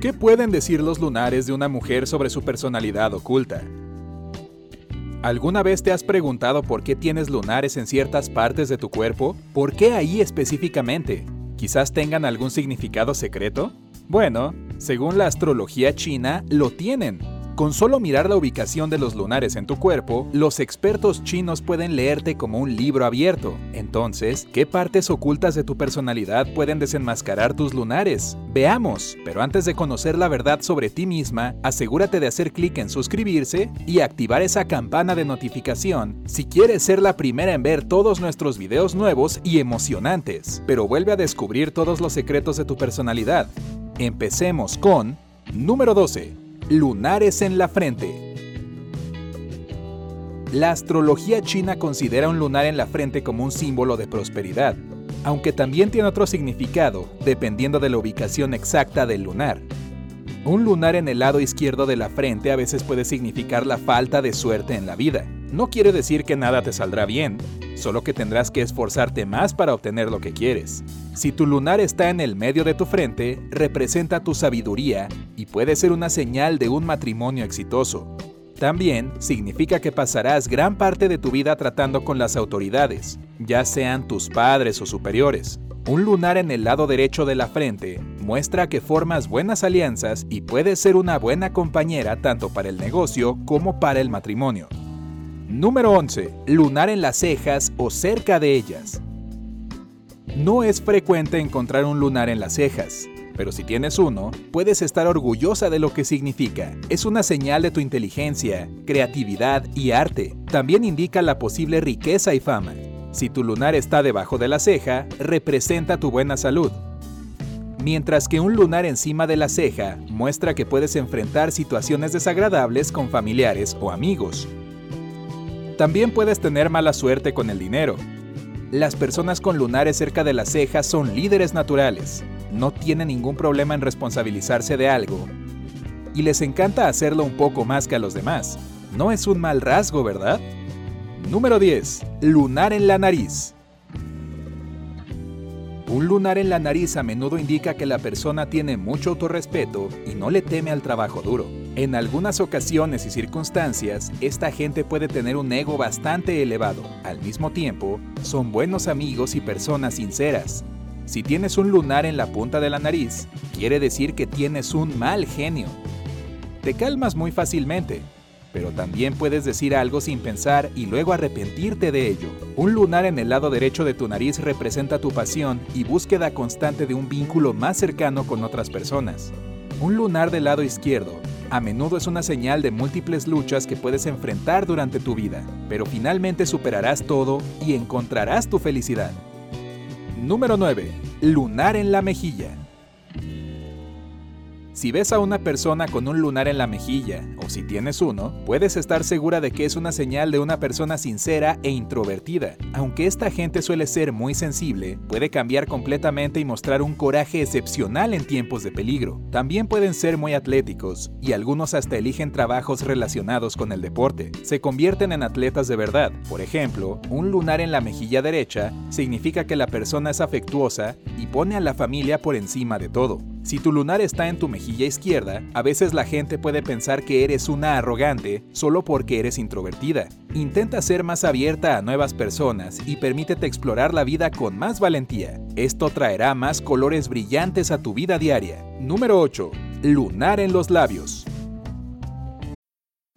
¿Qué pueden decir los lunares de una mujer sobre su personalidad oculta? ¿Alguna vez te has preguntado por qué tienes lunares en ciertas partes de tu cuerpo? ¿Por qué ahí específicamente? ¿Quizás tengan algún significado secreto? Bueno, según la astrología china, lo tienen. Con solo mirar la ubicación de los lunares en tu cuerpo, los expertos chinos pueden leerte como un libro abierto. Entonces, ¿qué partes ocultas de tu personalidad pueden desenmascarar tus lunares? Veamos, pero antes de conocer la verdad sobre ti misma, asegúrate de hacer clic en suscribirse y activar esa campana de notificación si quieres ser la primera en ver todos nuestros videos nuevos y emocionantes. Pero vuelve a descubrir todos los secretos de tu personalidad. Empecemos con número 12 lunares en la frente. La astrología china considera un lunar en la frente como un símbolo de prosperidad, aunque también tiene otro significado dependiendo de la ubicación exacta del lunar. Un lunar en el lado izquierdo de la frente a veces puede significar la falta de suerte en la vida. No quiere decir que nada te saldrá bien, solo que tendrás que esforzarte más para obtener lo que quieres. Si tu lunar está en el medio de tu frente, representa tu sabiduría y puede ser una señal de un matrimonio exitoso. También significa que pasarás gran parte de tu vida tratando con las autoridades, ya sean tus padres o superiores. Un lunar en el lado derecho de la frente muestra que formas buenas alianzas y puedes ser una buena compañera tanto para el negocio como para el matrimonio. Número 11. Lunar en las cejas o cerca de ellas. No es frecuente encontrar un lunar en las cejas, pero si tienes uno, puedes estar orgullosa de lo que significa. Es una señal de tu inteligencia, creatividad y arte. También indica la posible riqueza y fama. Si tu lunar está debajo de la ceja, representa tu buena salud. Mientras que un lunar encima de la ceja muestra que puedes enfrentar situaciones desagradables con familiares o amigos. También puedes tener mala suerte con el dinero. Las personas con lunares cerca de las cejas son líderes naturales, no tienen ningún problema en responsabilizarse de algo y les encanta hacerlo un poco más que a los demás. No es un mal rasgo, ¿verdad? Número 10. Lunar en la nariz. Un lunar en la nariz a menudo indica que la persona tiene mucho autorrespeto y no le teme al trabajo duro. En algunas ocasiones y circunstancias, esta gente puede tener un ego bastante elevado. Al mismo tiempo, son buenos amigos y personas sinceras. Si tienes un lunar en la punta de la nariz, quiere decir que tienes un mal genio. Te calmas muy fácilmente, pero también puedes decir algo sin pensar y luego arrepentirte de ello. Un lunar en el lado derecho de tu nariz representa tu pasión y búsqueda constante de un vínculo más cercano con otras personas. Un lunar del lado izquierdo a menudo es una señal de múltiples luchas que puedes enfrentar durante tu vida, pero finalmente superarás todo y encontrarás tu felicidad. Número 9. Lunar en la mejilla. Si ves a una persona con un lunar en la mejilla, o si tienes uno, puedes estar segura de que es una señal de una persona sincera e introvertida. Aunque esta gente suele ser muy sensible, puede cambiar completamente y mostrar un coraje excepcional en tiempos de peligro. También pueden ser muy atléticos, y algunos hasta eligen trabajos relacionados con el deporte. Se convierten en atletas de verdad. Por ejemplo, un lunar en la mejilla derecha significa que la persona es afectuosa y pone a la familia por encima de todo. Si tu lunar está en tu mejilla izquierda, a veces la gente puede pensar que eres una arrogante solo porque eres introvertida. Intenta ser más abierta a nuevas personas y permítete explorar la vida con más valentía. Esto traerá más colores brillantes a tu vida diaria. Número 8. Lunar en los labios.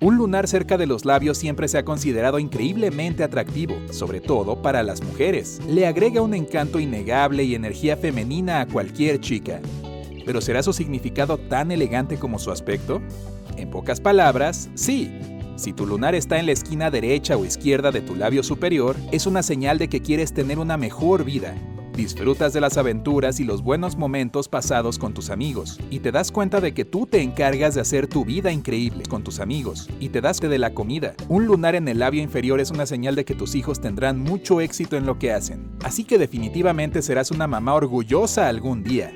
Un lunar cerca de los labios siempre se ha considerado increíblemente atractivo, sobre todo para las mujeres. Le agrega un encanto innegable y energía femenina a cualquier chica. ¿Pero será su significado tan elegante como su aspecto? En pocas palabras, sí. Si tu lunar está en la esquina derecha o izquierda de tu labio superior, es una señal de que quieres tener una mejor vida, Disfrutas de las aventuras y los buenos momentos pasados con tus amigos y te das cuenta de que tú te encargas de hacer tu vida increíble con tus amigos y te das de la comida. Un lunar en el labio inferior es una señal de que tus hijos tendrán mucho éxito en lo que hacen. Así que definitivamente serás una mamá orgullosa algún día.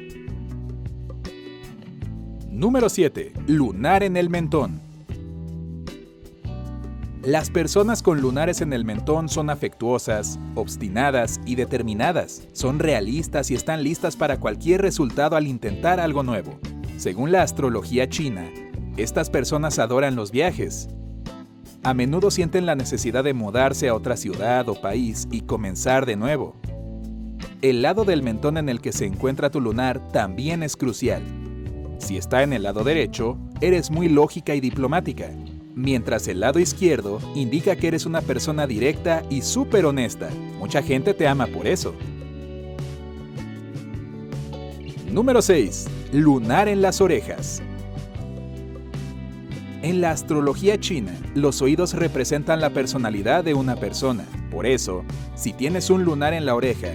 Número 7. Lunar en el mentón. Las personas con lunares en el mentón son afectuosas, obstinadas y determinadas. Son realistas y están listas para cualquier resultado al intentar algo nuevo. Según la astrología china, estas personas adoran los viajes. A menudo sienten la necesidad de mudarse a otra ciudad o país y comenzar de nuevo. El lado del mentón en el que se encuentra tu lunar también es crucial. Si está en el lado derecho, eres muy lógica y diplomática mientras el lado izquierdo indica que eres una persona directa y súper honesta. Mucha gente te ama por eso. Número 6. Lunar en las orejas. En la astrología china, los oídos representan la personalidad de una persona. Por eso, si tienes un lunar en la oreja,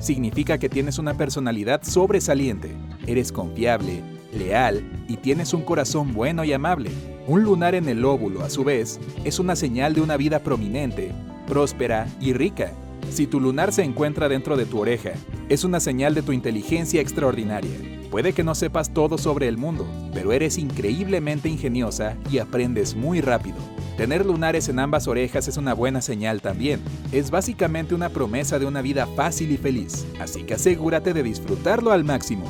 significa que tienes una personalidad sobresaliente, eres confiable, leal y tienes un corazón bueno y amable. Un lunar en el óvulo, a su vez, es una señal de una vida prominente, próspera y rica. Si tu lunar se encuentra dentro de tu oreja, es una señal de tu inteligencia extraordinaria. Puede que no sepas todo sobre el mundo, pero eres increíblemente ingeniosa y aprendes muy rápido. Tener lunares en ambas orejas es una buena señal también. Es básicamente una promesa de una vida fácil y feliz, así que asegúrate de disfrutarlo al máximo.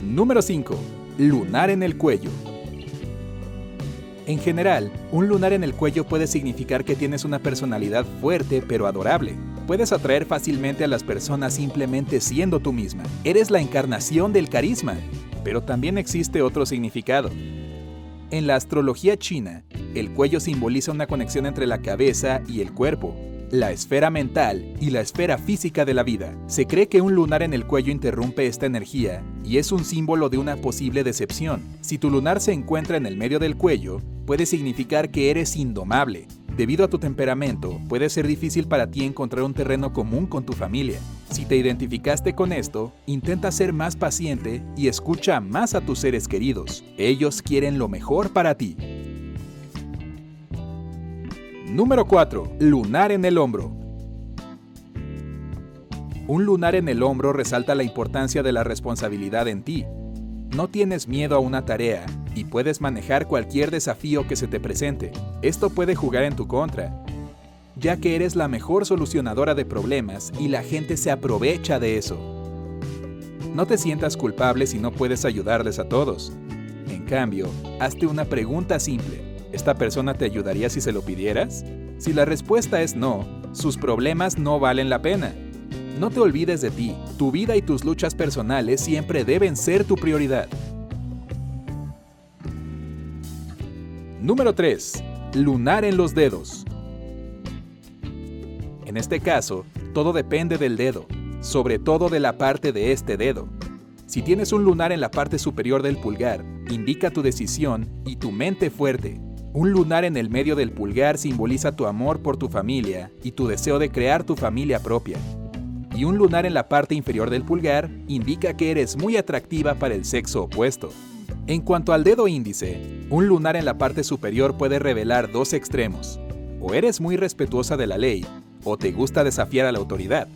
Número 5. Lunar en el cuello. En general, un lunar en el cuello puede significar que tienes una personalidad fuerte pero adorable. Puedes atraer fácilmente a las personas simplemente siendo tú misma. Eres la encarnación del carisma. Pero también existe otro significado. En la astrología china, el cuello simboliza una conexión entre la cabeza y el cuerpo, la esfera mental y la esfera física de la vida. Se cree que un lunar en el cuello interrumpe esta energía y es un símbolo de una posible decepción. Si tu lunar se encuentra en el medio del cuello, puede significar que eres indomable. Debido a tu temperamento, puede ser difícil para ti encontrar un terreno común con tu familia. Si te identificaste con esto, intenta ser más paciente y escucha más a tus seres queridos. Ellos quieren lo mejor para ti. Número 4. Lunar en el hombro. Un lunar en el hombro resalta la importancia de la responsabilidad en ti. No tienes miedo a una tarea y puedes manejar cualquier desafío que se te presente. Esto puede jugar en tu contra, ya que eres la mejor solucionadora de problemas y la gente se aprovecha de eso. No te sientas culpable si no puedes ayudarles a todos. En cambio, hazte una pregunta simple. ¿Esta persona te ayudaría si se lo pidieras? Si la respuesta es no, sus problemas no valen la pena. No te olvides de ti, tu vida y tus luchas personales siempre deben ser tu prioridad. Número 3. Lunar en los dedos. En este caso, todo depende del dedo, sobre todo de la parte de este dedo. Si tienes un lunar en la parte superior del pulgar, indica tu decisión y tu mente fuerte. Un lunar en el medio del pulgar simboliza tu amor por tu familia y tu deseo de crear tu familia propia. Y un lunar en la parte inferior del pulgar indica que eres muy atractiva para el sexo opuesto. En cuanto al dedo índice, un lunar en la parte superior puede revelar dos extremos. O eres muy respetuosa de la ley, o te gusta desafiar a la autoridad.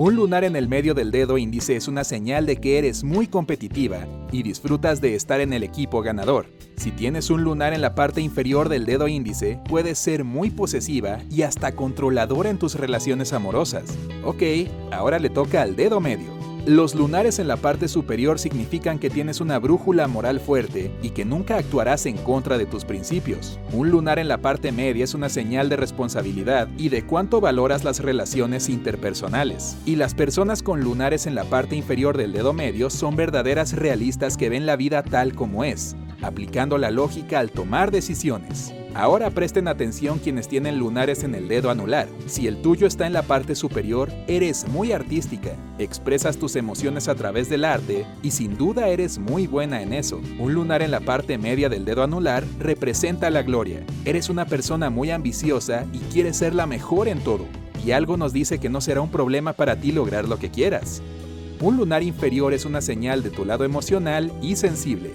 Un lunar en el medio del dedo índice es una señal de que eres muy competitiva y disfrutas de estar en el equipo ganador. Si tienes un lunar en la parte inferior del dedo índice, puedes ser muy posesiva y hasta controladora en tus relaciones amorosas. Ok, ahora le toca al dedo medio. Los lunares en la parte superior significan que tienes una brújula moral fuerte y que nunca actuarás en contra de tus principios. Un lunar en la parte media es una señal de responsabilidad y de cuánto valoras las relaciones interpersonales. Y las personas con lunares en la parte inferior del dedo medio son verdaderas realistas que ven la vida tal como es, aplicando la lógica al tomar decisiones. Ahora presten atención quienes tienen lunares en el dedo anular. Si el tuyo está en la parte superior, eres muy artística, expresas tus emociones a través del arte y sin duda eres muy buena en eso. Un lunar en la parte media del dedo anular representa la gloria. Eres una persona muy ambiciosa y quieres ser la mejor en todo. Y algo nos dice que no será un problema para ti lograr lo que quieras. Un lunar inferior es una señal de tu lado emocional y sensible.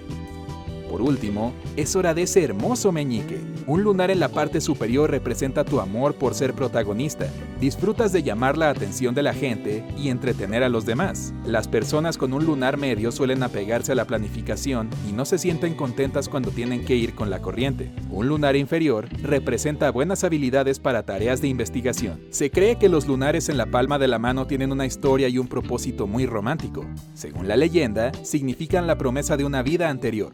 Por último, es hora de ese hermoso meñique. Un lunar en la parte superior representa tu amor por ser protagonista. Disfrutas de llamar la atención de la gente y entretener a los demás. Las personas con un lunar medio suelen apegarse a la planificación y no se sienten contentas cuando tienen que ir con la corriente. Un lunar inferior representa buenas habilidades para tareas de investigación. Se cree que los lunares en la palma de la mano tienen una historia y un propósito muy romántico. Según la leyenda, significan la promesa de una vida anterior.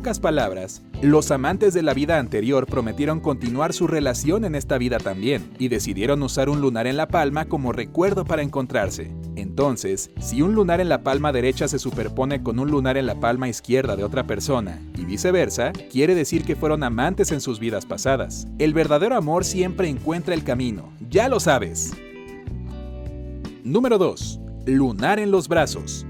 Pocas palabras, los amantes de la vida anterior prometieron continuar su relación en esta vida también y decidieron usar un lunar en la palma como recuerdo para encontrarse. Entonces, si un lunar en la palma derecha se superpone con un lunar en la palma izquierda de otra persona y viceversa, quiere decir que fueron amantes en sus vidas pasadas. El verdadero amor siempre encuentra el camino, ya lo sabes. Número 2. Lunar en los brazos.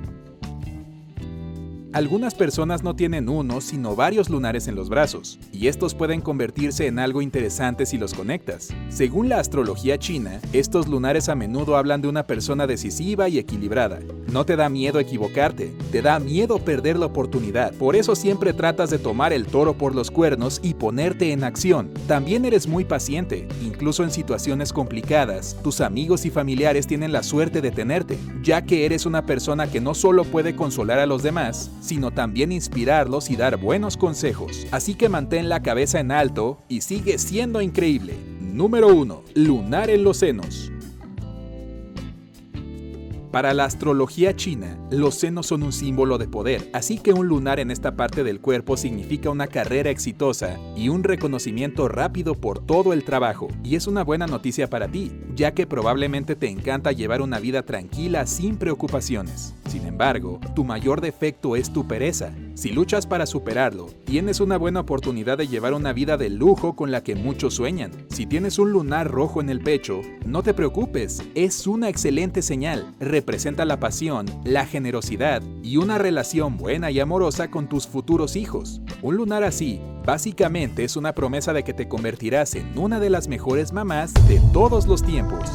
Algunas personas no tienen uno, sino varios lunares en los brazos, y estos pueden convertirse en algo interesante si los conectas. Según la astrología china, estos lunares a menudo hablan de una persona decisiva y equilibrada. No te da miedo equivocarte, te da miedo perder la oportunidad. Por eso siempre tratas de tomar el toro por los cuernos y ponerte en acción. También eres muy paciente, incluso en situaciones complicadas. Tus amigos y familiares tienen la suerte de tenerte, ya que eres una persona que no solo puede consolar a los demás, sino también inspirarlos y dar buenos consejos. Así que mantén la cabeza en alto y sigue siendo increíble. Número 1. Lunar en los senos. Para la astrología china, los senos son un símbolo de poder, así que un lunar en esta parte del cuerpo significa una carrera exitosa y un reconocimiento rápido por todo el trabajo. Y es una buena noticia para ti, ya que probablemente te encanta llevar una vida tranquila sin preocupaciones. Sin embargo, tu mayor defecto es tu pereza. Si luchas para superarlo, tienes una buena oportunidad de llevar una vida de lujo con la que muchos sueñan. Si tienes un lunar rojo en el pecho, no te preocupes, es una excelente señal. Representa la pasión, la generosidad y una relación buena y amorosa con tus futuros hijos. Un lunar así, básicamente es una promesa de que te convertirás en una de las mejores mamás de todos los tiempos.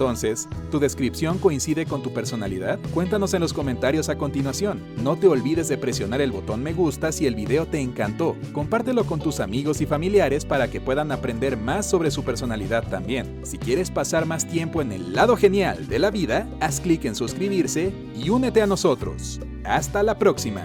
Entonces, ¿tu descripción coincide con tu personalidad? Cuéntanos en los comentarios a continuación. No te olvides de presionar el botón me gusta si el video te encantó. Compártelo con tus amigos y familiares para que puedan aprender más sobre su personalidad también. Si quieres pasar más tiempo en el lado genial de la vida, haz clic en suscribirse y únete a nosotros. Hasta la próxima.